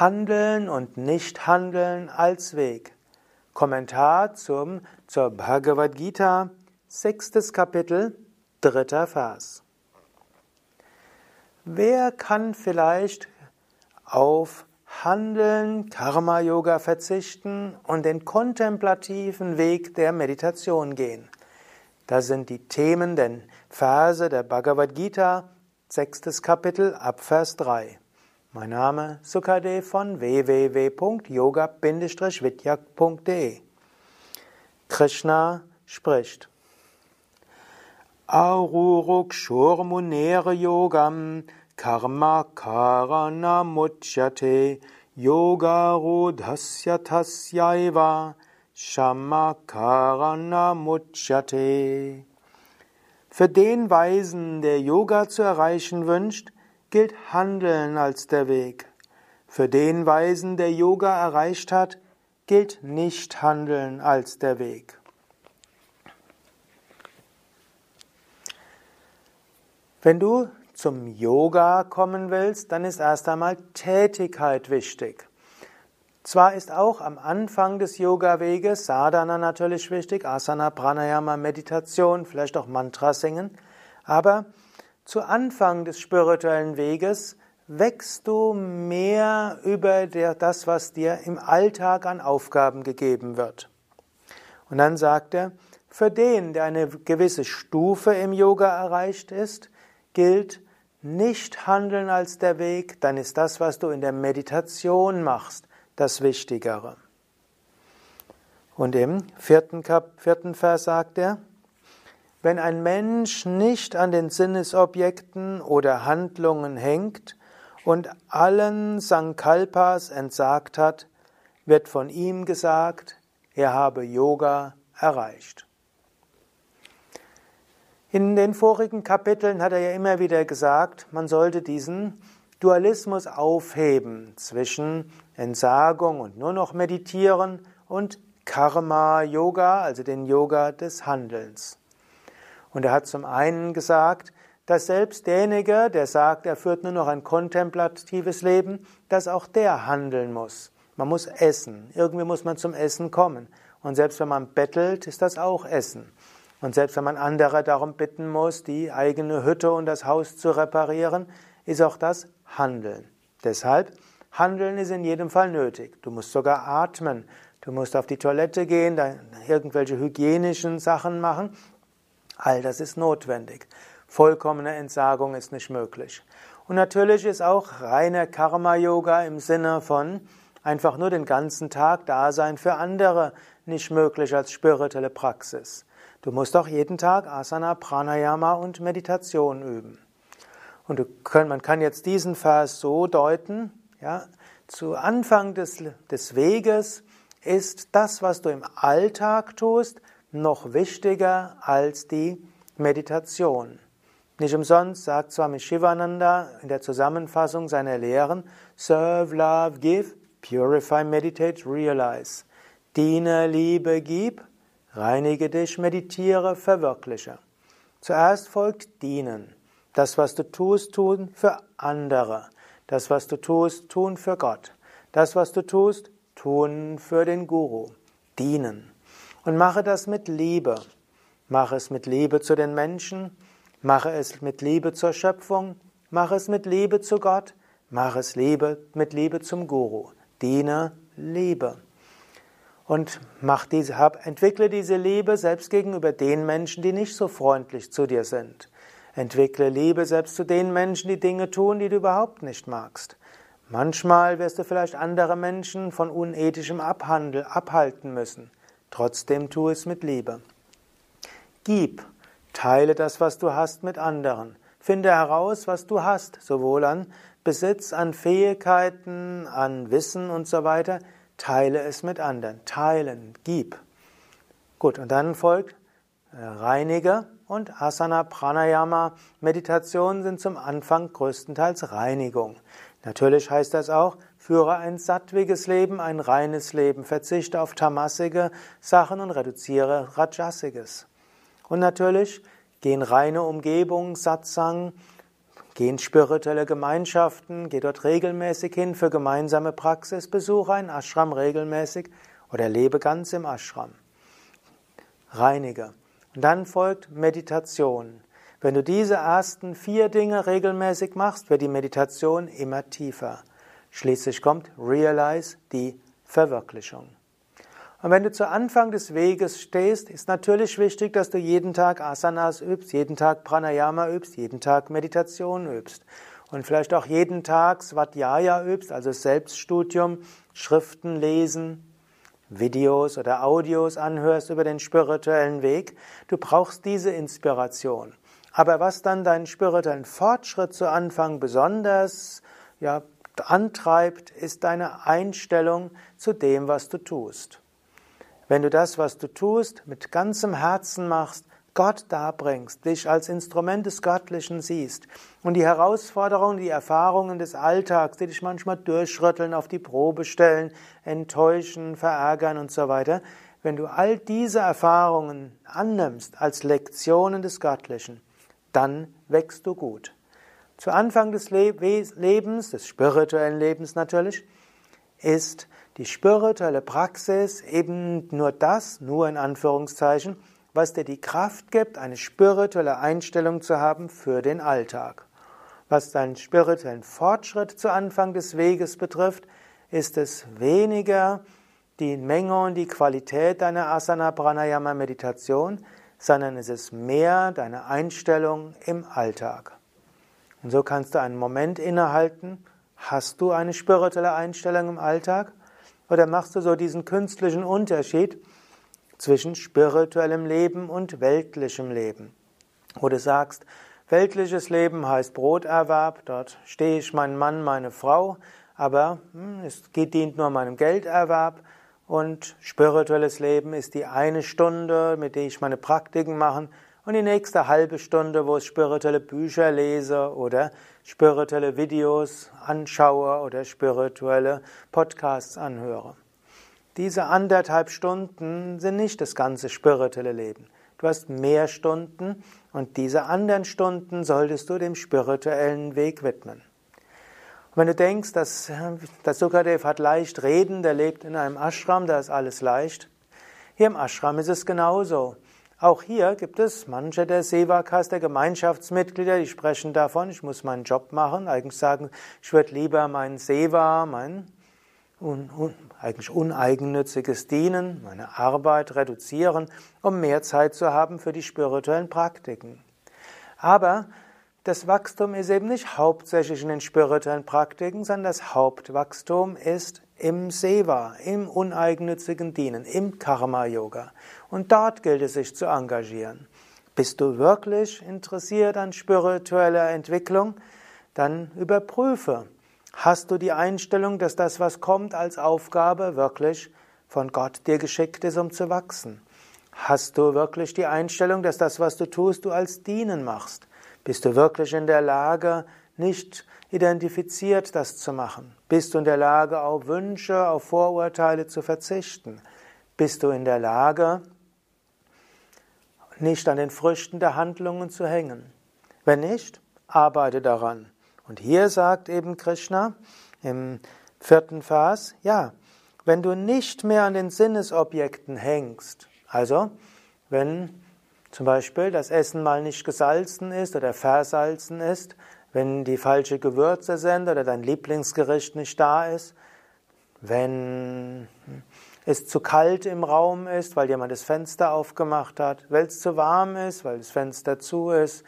Handeln und Nichthandeln als Weg. Kommentar zum, zur Bhagavad Gita, sechstes Kapitel, dritter Vers. Wer kann vielleicht auf Handeln, Karma-Yoga verzichten und den kontemplativen Weg der Meditation gehen? Das sind die Themen der Verse der Bhagavad Gita, sechstes Kapitel, Abvers 3. Mein Name Sukadev von www.yoga-vidyak.de Krishna spricht. Aurukshurmunere Yogam Karma Karana Muchyate Yoga Rodhasya Tasyaiva Shama Karana Muchyate. Für den Weisen, der Yoga zu erreichen wünscht, gilt Handeln als der Weg. Für den Weisen, der Yoga erreicht hat, gilt nicht Handeln als der Weg. Wenn du zum Yoga kommen willst, dann ist erst einmal Tätigkeit wichtig. Zwar ist auch am Anfang des Yoga-Weges Sadhana natürlich wichtig, Asana, Pranayama, Meditation, vielleicht auch Mantra singen, aber zu Anfang des spirituellen Weges wächst du mehr über das, was dir im Alltag an Aufgaben gegeben wird. Und dann sagt er, für den, der eine gewisse Stufe im Yoga erreicht ist, gilt nicht Handeln als der Weg, dann ist das, was du in der Meditation machst, das Wichtigere. Und im vierten, Kap vierten Vers sagt er, wenn ein Mensch nicht an den Sinnesobjekten oder Handlungen hängt und allen Sankalpas entsagt hat, wird von ihm gesagt, er habe Yoga erreicht. In den vorigen Kapiteln hat er ja immer wieder gesagt, man sollte diesen Dualismus aufheben zwischen Entsagung und nur noch meditieren und Karma Yoga, also den Yoga des Handelns. Und er hat zum einen gesagt, dass selbst derjenige, der sagt, er führt nur noch ein kontemplatives Leben, dass auch der handeln muss. Man muss essen. Irgendwie muss man zum Essen kommen. Und selbst wenn man bettelt, ist das auch Essen. Und selbst wenn man andere darum bitten muss, die eigene Hütte und das Haus zu reparieren, ist auch das Handeln. Deshalb, Handeln ist in jedem Fall nötig. Du musst sogar atmen. Du musst auf die Toilette gehen, irgendwelche hygienischen Sachen machen. All das ist notwendig. Vollkommene Entsagung ist nicht möglich. Und natürlich ist auch reiner Karma-Yoga im Sinne von einfach nur den ganzen Tag da sein für andere nicht möglich als spirituelle Praxis. Du musst auch jeden Tag Asana, Pranayama und Meditation üben. Und können, man kann jetzt diesen Vers so deuten, ja, zu Anfang des, des Weges ist das, was du im Alltag tust, noch wichtiger als die Meditation. Nicht umsonst sagt Swami Shivananda in der Zusammenfassung seiner Lehren, Serve, Love, Give, Purify, Meditate, Realize. Diene, Liebe, Gib, reinige dich, meditiere, verwirkliche. Zuerst folgt Dienen. Das, was du tust, tun für andere. Das, was du tust, tun für Gott. Das, was du tust, tun für den Guru. Dienen. Und mache das mit Liebe. Mache es mit Liebe zu den Menschen, mache es mit Liebe zur Schöpfung, mache es mit Liebe zu Gott, mache es Liebe, mit Liebe zum Guru. Diene Liebe. Und mach diese, hab, entwickle diese Liebe selbst gegenüber den Menschen, die nicht so freundlich zu dir sind. Entwickle Liebe selbst zu den Menschen, die Dinge tun, die du überhaupt nicht magst. Manchmal wirst du vielleicht andere Menschen von unethischem Abhandel abhalten müssen. Trotzdem tu es mit Liebe. Gib, teile das, was du hast, mit anderen. Finde heraus, was du hast, sowohl an Besitz, an Fähigkeiten, an Wissen und so weiter. Teile es mit anderen. Teilen, gib. Gut, und dann folgt äh, Reinige und Asana, Pranayama, Meditation sind zum Anfang größtenteils Reinigung. Natürlich heißt das auch, führe ein sattwiges Leben, ein reines Leben, verzichte auf tamasige Sachen und reduziere rajasiges. Und natürlich geh in reine Umgebung, Satsang, Geh in spirituelle Gemeinschaften, geh dort regelmäßig hin für gemeinsame Praxis, besuche einen Ashram regelmäßig oder lebe ganz im Ashram. Reinige. Und dann folgt Meditation. Wenn du diese ersten vier Dinge regelmäßig machst, wird die Meditation immer tiefer. Schließlich kommt Realize, die Verwirklichung. Und wenn du zu Anfang des Weges stehst, ist natürlich wichtig, dass du jeden Tag Asanas übst, jeden Tag Pranayama übst, jeden Tag Meditation übst und vielleicht auch jeden Tag Svadhyaya übst, also Selbststudium, Schriften lesen, Videos oder Audios anhörst über den spirituellen Weg. Du brauchst diese Inspiration. Aber was dann deinen spirituellen Fortschritt zu Anfang besonders ja, antreibt, ist deine Einstellung zu dem, was du tust. Wenn du das, was du tust, mit ganzem Herzen machst, Gott darbringst, dich als Instrument des Göttlichen siehst und die Herausforderungen, die Erfahrungen des Alltags, die dich manchmal durchrütteln, auf die Probe stellen, enttäuschen, verärgern und so weiter, wenn du all diese Erfahrungen annimmst als Lektionen des Göttlichen, dann wächst du gut. Zu Anfang des Lebens, des spirituellen Lebens natürlich, ist die spirituelle Praxis eben nur das, nur in Anführungszeichen, was dir die Kraft gibt, eine spirituelle Einstellung zu haben für den Alltag. Was deinen spirituellen Fortschritt zu Anfang des Weges betrifft, ist es weniger die Menge und die Qualität deiner Asana Pranayama Meditation, sondern es ist mehr deine Einstellung im Alltag. Und so kannst du einen Moment innehalten. Hast du eine spirituelle Einstellung im Alltag? Oder machst du so diesen künstlichen Unterschied zwischen spirituellem Leben und weltlichem Leben? Wo du sagst, weltliches Leben heißt Broterwerb, dort stehe ich mein Mann, meine Frau, aber hm, es dient nur meinem Gelderwerb. Und spirituelles Leben ist die eine Stunde, mit der ich meine Praktiken mache und die nächste halbe Stunde, wo ich spirituelle Bücher lese oder spirituelle Videos anschaue oder spirituelle Podcasts anhöre. Diese anderthalb Stunden sind nicht das ganze spirituelle Leben. Du hast mehr Stunden und diese anderen Stunden solltest du dem spirituellen Weg widmen. Und wenn du denkst, dass, dass Sukadev hat leicht reden, der lebt in einem Ashram, da ist alles leicht. Hier im Ashram ist es genauso. Auch hier gibt es manche der Sevakas, der Gemeinschaftsmitglieder, die sprechen davon, ich muss meinen Job machen, eigentlich sagen, ich würde lieber mein Seva, mein un, un, eigentlich uneigennütziges Dienen, meine Arbeit reduzieren, um mehr Zeit zu haben für die spirituellen Praktiken. Aber das Wachstum ist eben nicht hauptsächlich in den spirituellen Praktiken, sondern das Hauptwachstum ist im Seva, im uneigennützigen Dienen, im Karma-Yoga. Und dort gilt es sich zu engagieren. Bist du wirklich interessiert an spiritueller Entwicklung? Dann überprüfe. Hast du die Einstellung, dass das, was kommt als Aufgabe, wirklich von Gott dir geschickt ist, um zu wachsen? Hast du wirklich die Einstellung, dass das, was du tust, du als Dienen machst? Bist du wirklich in der Lage, nicht identifiziert das zu machen? Bist du in der Lage, auf Wünsche, auf Vorurteile zu verzichten? Bist du in der Lage, nicht an den Früchten der Handlungen zu hängen. Wenn nicht, arbeite daran. Und hier sagt eben Krishna im vierten Vers, ja, wenn du nicht mehr an den Sinnesobjekten hängst, also wenn zum Beispiel das Essen mal nicht gesalzen ist oder versalzen ist, wenn die falsche Gewürze sind oder dein Lieblingsgericht nicht da ist, wenn es zu kalt im Raum ist, weil jemand das Fenster aufgemacht hat, wenn es zu warm ist, weil das Fenster zu ist,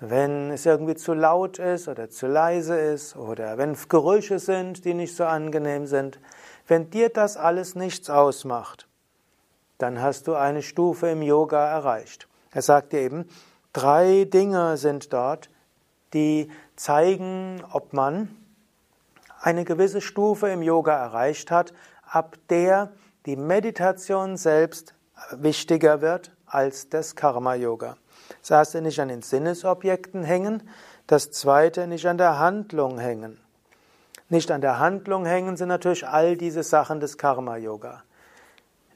wenn es irgendwie zu laut ist oder zu leise ist oder wenn Gerüche sind, die nicht so angenehm sind, wenn dir das alles nichts ausmacht, dann hast du eine Stufe im Yoga erreicht. Er sagt dir eben, drei Dinge sind dort, die zeigen, ob man eine gewisse Stufe im Yoga erreicht hat, ab der die Meditation selbst wichtiger wird als das Karma-Yoga. Das erste nicht an den Sinnesobjekten hängen, das zweite nicht an der Handlung hängen. Nicht an der Handlung hängen sind natürlich all diese Sachen des Karma-Yoga.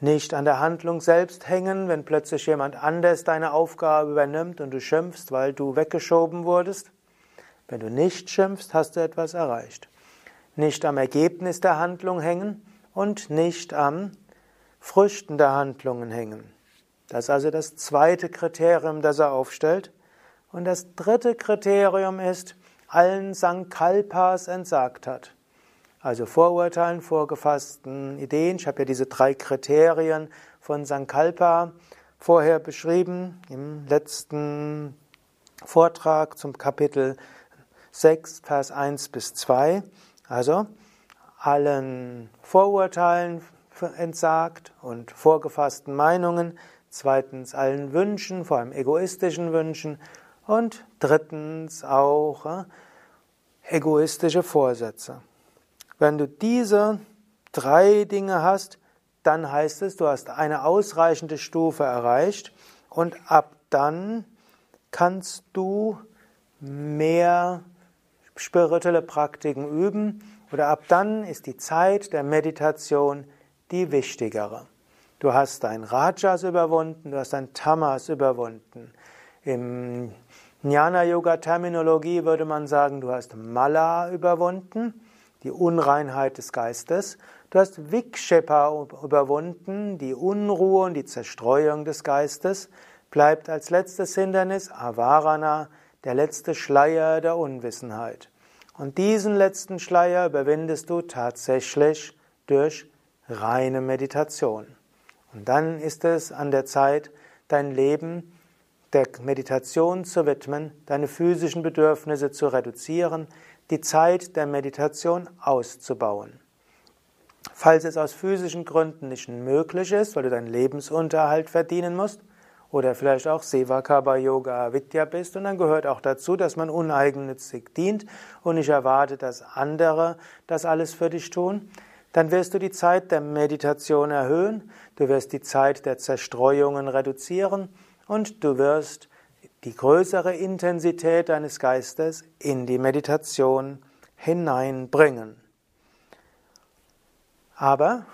Nicht an der Handlung selbst hängen, wenn plötzlich jemand anders deine Aufgabe übernimmt und du schimpfst, weil du weggeschoben wurdest. Wenn du nicht schimpfst, hast du etwas erreicht. Nicht am Ergebnis der Handlung hängen und nicht am Früchten der Handlungen hängen. Das ist also das zweite Kriterium, das er aufstellt. Und das dritte Kriterium ist, allen Sankalpas entsagt hat. Also Vorurteilen, vorgefassten Ideen. Ich habe ja diese drei Kriterien von Sankalpa vorher beschrieben im letzten Vortrag zum Kapitel 6, Vers 1 bis 2. Also allen Vorurteilen entsagt und vorgefassten Meinungen. Zweitens allen Wünschen, vor allem egoistischen Wünschen. Und drittens auch äh, egoistische Vorsätze. Wenn du diese drei Dinge hast, dann heißt es, du hast eine ausreichende Stufe erreicht und ab dann kannst du mehr spirituelle Praktiken üben oder ab dann ist die Zeit der Meditation die wichtigere. Du hast dein Rajas überwunden, du hast dein Tamas überwunden. Im Jnana-Yoga-Terminologie würde man sagen, du hast Mala überwunden, die Unreinheit des Geistes. Du hast Vikshepa überwunden, die Unruhe und die Zerstreuung des Geistes. Bleibt als letztes Hindernis Avarana, der letzte Schleier der Unwissenheit. Und diesen letzten Schleier überwindest du tatsächlich durch reine Meditation. Und dann ist es an der Zeit, dein Leben der Meditation zu widmen, deine physischen Bedürfnisse zu reduzieren, die Zeit der Meditation auszubauen. Falls es aus physischen Gründen nicht möglich ist, weil du deinen Lebensunterhalt verdienen musst, oder vielleicht auch Sevakaba Yoga Vidya bist, und dann gehört auch dazu, dass man uneigennützig dient und nicht erwartet, dass andere das alles für dich tun, dann wirst du die Zeit der Meditation erhöhen, du wirst die Zeit der Zerstreuungen reduzieren und du wirst die größere Intensität deines Geistes in die Meditation hineinbringen. Aber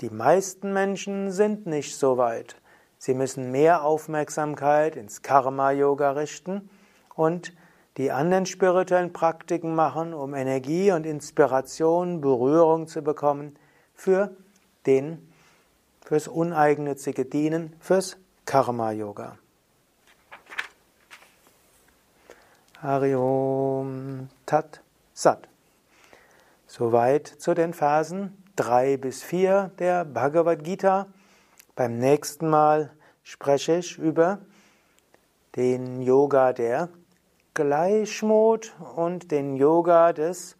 die meisten Menschen sind nicht so weit. Sie müssen mehr Aufmerksamkeit ins Karma-Yoga richten und die anderen spirituellen Praktiken machen, um Energie und Inspiration, Berührung zu bekommen für den, fürs uneigennützige Dienen, fürs Karma Yoga. Hariom Tat Sat. Soweit zu den Phasen 3 bis 4 der Bhagavad Gita. Beim nächsten Mal spreche ich über den Yoga der Gleichmut und den Yoga des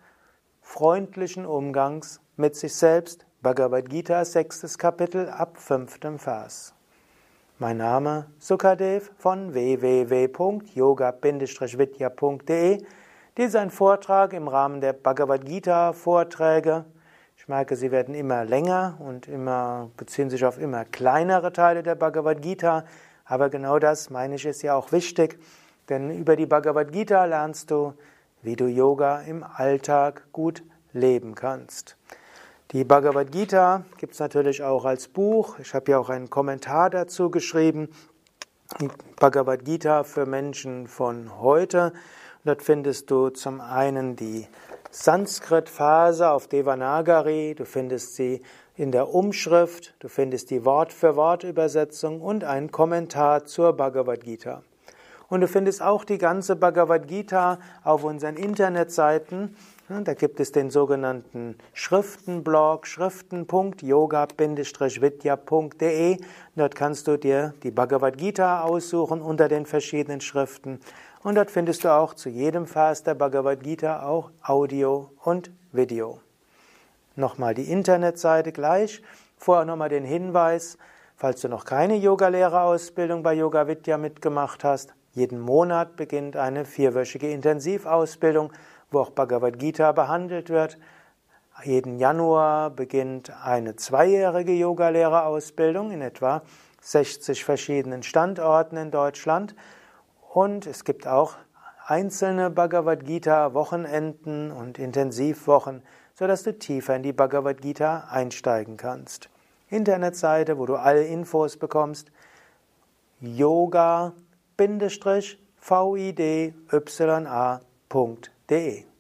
freundlichen Umgangs mit sich selbst. Bhagavad Gita, sechstes Kapitel, ab fünftem Vers. Mein Name Sukadev von www.yoga-vidya.de. Dies ist ein Vortrag im Rahmen der Bhagavad Gita Vorträge. Ich merke, sie werden immer länger und immer beziehen sich auf immer kleinere Teile der Bhagavad Gita, aber genau das meine ich ist ja auch wichtig, denn über die Bhagavad Gita lernst du, wie du Yoga im Alltag gut leben kannst. Die Bhagavad Gita gibt es natürlich auch als Buch. Ich habe ja auch einen Kommentar dazu geschrieben. Die Bhagavad Gita für Menschen von heute. dort findest du zum einen die Sanskrit-Phase auf Devanagari, du findest sie in der Umschrift, du findest die Wort-für-Wort-Übersetzung und einen Kommentar zur Bhagavad Gita. Und du findest auch die ganze Bhagavad Gita auf unseren Internetseiten da gibt es den sogenannten Schriftenblog schriften.yoga-vidya.de. Dort kannst du dir die Bhagavad Gita aussuchen unter den verschiedenen Schriften. Und dort findest du auch zu jedem Vers der Bhagavad Gita auch Audio und Video. Nochmal die Internetseite gleich. Vorher nochmal den Hinweis, falls du noch keine Yogalehrerausbildung bei Yoga Vidya mitgemacht hast. Jeden Monat beginnt eine vierwöchige Intensivausbildung wo auch Bhagavad Gita behandelt wird. Jeden Januar beginnt eine zweijährige Yogalehrerausbildung in etwa 60 verschiedenen Standorten in Deutschland. Und es gibt auch einzelne Bhagavad Gita Wochenenden und Intensivwochen, sodass du tiefer in die Bhagavad Gita einsteigen kannst. Internetseite, wo du alle Infos bekommst, yoga-vidya.de www.yoga-vidya.de